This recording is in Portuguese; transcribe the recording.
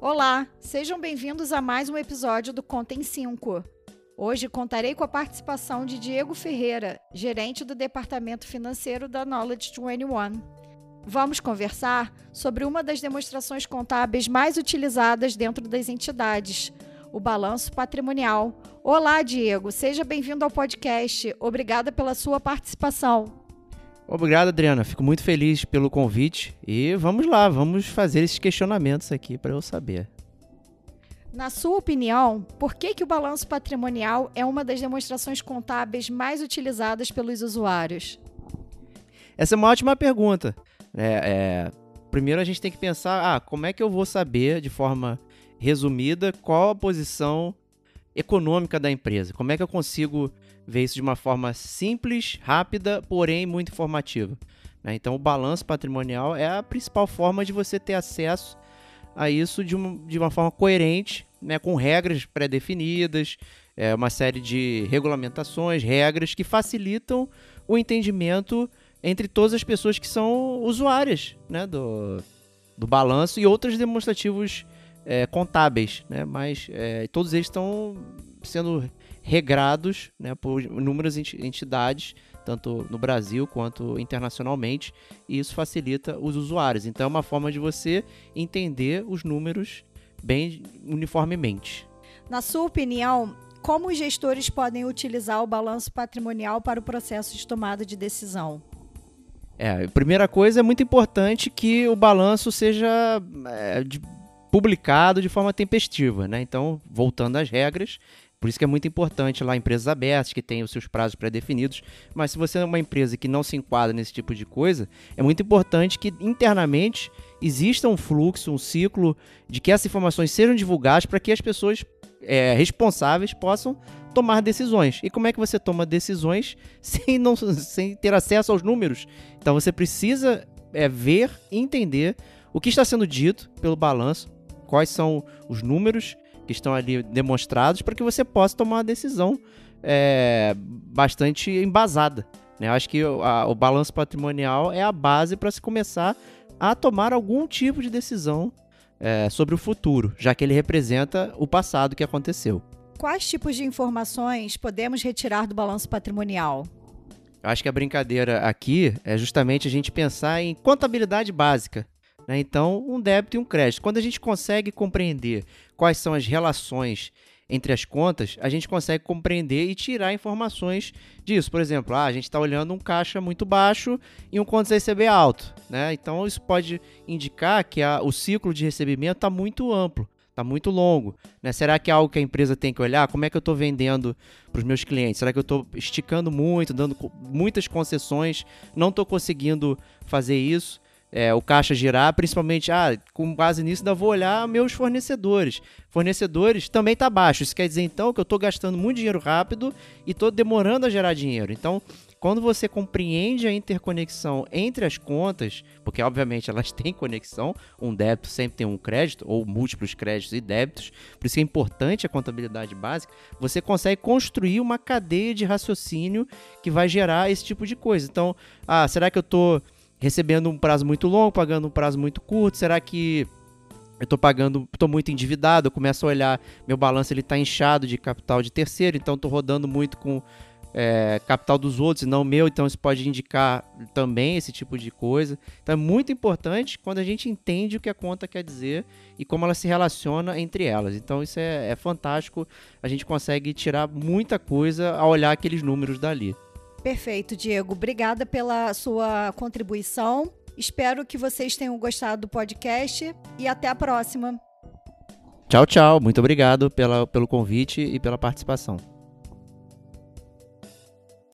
Olá, sejam bem-vindos a mais um episódio do Conta em 5. Hoje contarei com a participação de Diego Ferreira, gerente do Departamento Financeiro da Knowledge 21. Vamos conversar sobre uma das demonstrações contábeis mais utilizadas dentro das entidades, o balanço patrimonial. Olá, Diego, seja bem-vindo ao podcast. Obrigada pela sua participação. Obrigado, Adriana. Fico muito feliz pelo convite e vamos lá, vamos fazer esses questionamentos aqui para eu saber. Na sua opinião, por que, que o balanço patrimonial é uma das demonstrações contábeis mais utilizadas pelos usuários? Essa é uma ótima pergunta. É, é, primeiro a gente tem que pensar, ah, como é que eu vou saber de forma resumida qual a posição econômica da empresa? Como é que eu consigo ver isso de uma forma simples, rápida, porém muito informativa. Né? Então, o balanço patrimonial é a principal forma de você ter acesso a isso de uma, de uma forma coerente, né? com regras pré-definidas, é, uma série de regulamentações, regras que facilitam o entendimento entre todas as pessoas que são usuárias né? do, do balanço e outros demonstrativos é, contábeis, né? mas é, todos eles estão sendo regrados né, por inúmeras entidades, tanto no Brasil quanto internacionalmente, e isso facilita os usuários. Então é uma forma de você entender os números bem uniformemente. Na sua opinião, como os gestores podem utilizar o balanço patrimonial para o processo de tomada de decisão? É, a primeira coisa é muito importante que o balanço seja é, de, publicado de forma tempestiva, né? Então, voltando às regras, por isso que é muito importante lá empresas abertas que têm os seus prazos pré-definidos. Mas se você é uma empresa que não se enquadra nesse tipo de coisa, é muito importante que internamente exista um fluxo, um ciclo de que essas informações sejam divulgadas para que as pessoas é, responsáveis possam tomar decisões. E como é que você toma decisões sem, não, sem ter acesso aos números? Então você precisa é, ver e entender o que está sendo dito pelo balanço, quais são os números que estão ali demonstrados para que você possa tomar uma decisão é, bastante embasada. Né? Eu acho que a, o balanço patrimonial é a base para se começar a tomar algum tipo de decisão é, sobre o futuro, já que ele representa o passado que aconteceu. Quais tipos de informações podemos retirar do balanço patrimonial? Eu acho que a brincadeira aqui é justamente a gente pensar em contabilidade básica. Né? Então, um débito e um crédito. Quando a gente consegue compreender quais são as relações entre as contas, a gente consegue compreender e tirar informações disso. Por exemplo, ah, a gente está olhando um caixa muito baixo e um contas a receber alto. Né? Então, isso pode indicar que a, o ciclo de recebimento está muito amplo está muito longo. Né? Será que é algo que a empresa tem que olhar? Como é que eu estou vendendo para os meus clientes? Será que eu estou esticando muito, dando muitas concessões? Não estou conseguindo fazer isso? É, o caixa girar, principalmente, ah, com base nisso, ainda vou olhar meus fornecedores. Fornecedores também está baixo. Isso quer dizer, então, que eu estou gastando muito dinheiro rápido e estou demorando a gerar dinheiro. Então, quando você compreende a interconexão entre as contas, porque obviamente elas têm conexão, um débito sempre tem um crédito, ou múltiplos créditos e débitos, por isso é importante a contabilidade básica, você consegue construir uma cadeia de raciocínio que vai gerar esse tipo de coisa. Então, ah, será que eu estou recebendo um prazo muito longo, pagando um prazo muito curto? Será que eu estou pagando, estou muito endividado? Eu começo a olhar, meu balanço ele está inchado de capital de terceiro, então estou rodando muito com é, capital dos outros e não meu, então isso pode indicar também esse tipo de coisa. Então é muito importante quando a gente entende o que a conta quer dizer e como ela se relaciona entre elas. Então isso é, é fantástico, a gente consegue tirar muita coisa ao olhar aqueles números dali. Perfeito, Diego. Obrigada pela sua contribuição. Espero que vocês tenham gostado do podcast e até a próxima. Tchau, tchau. Muito obrigado pela, pelo convite e pela participação.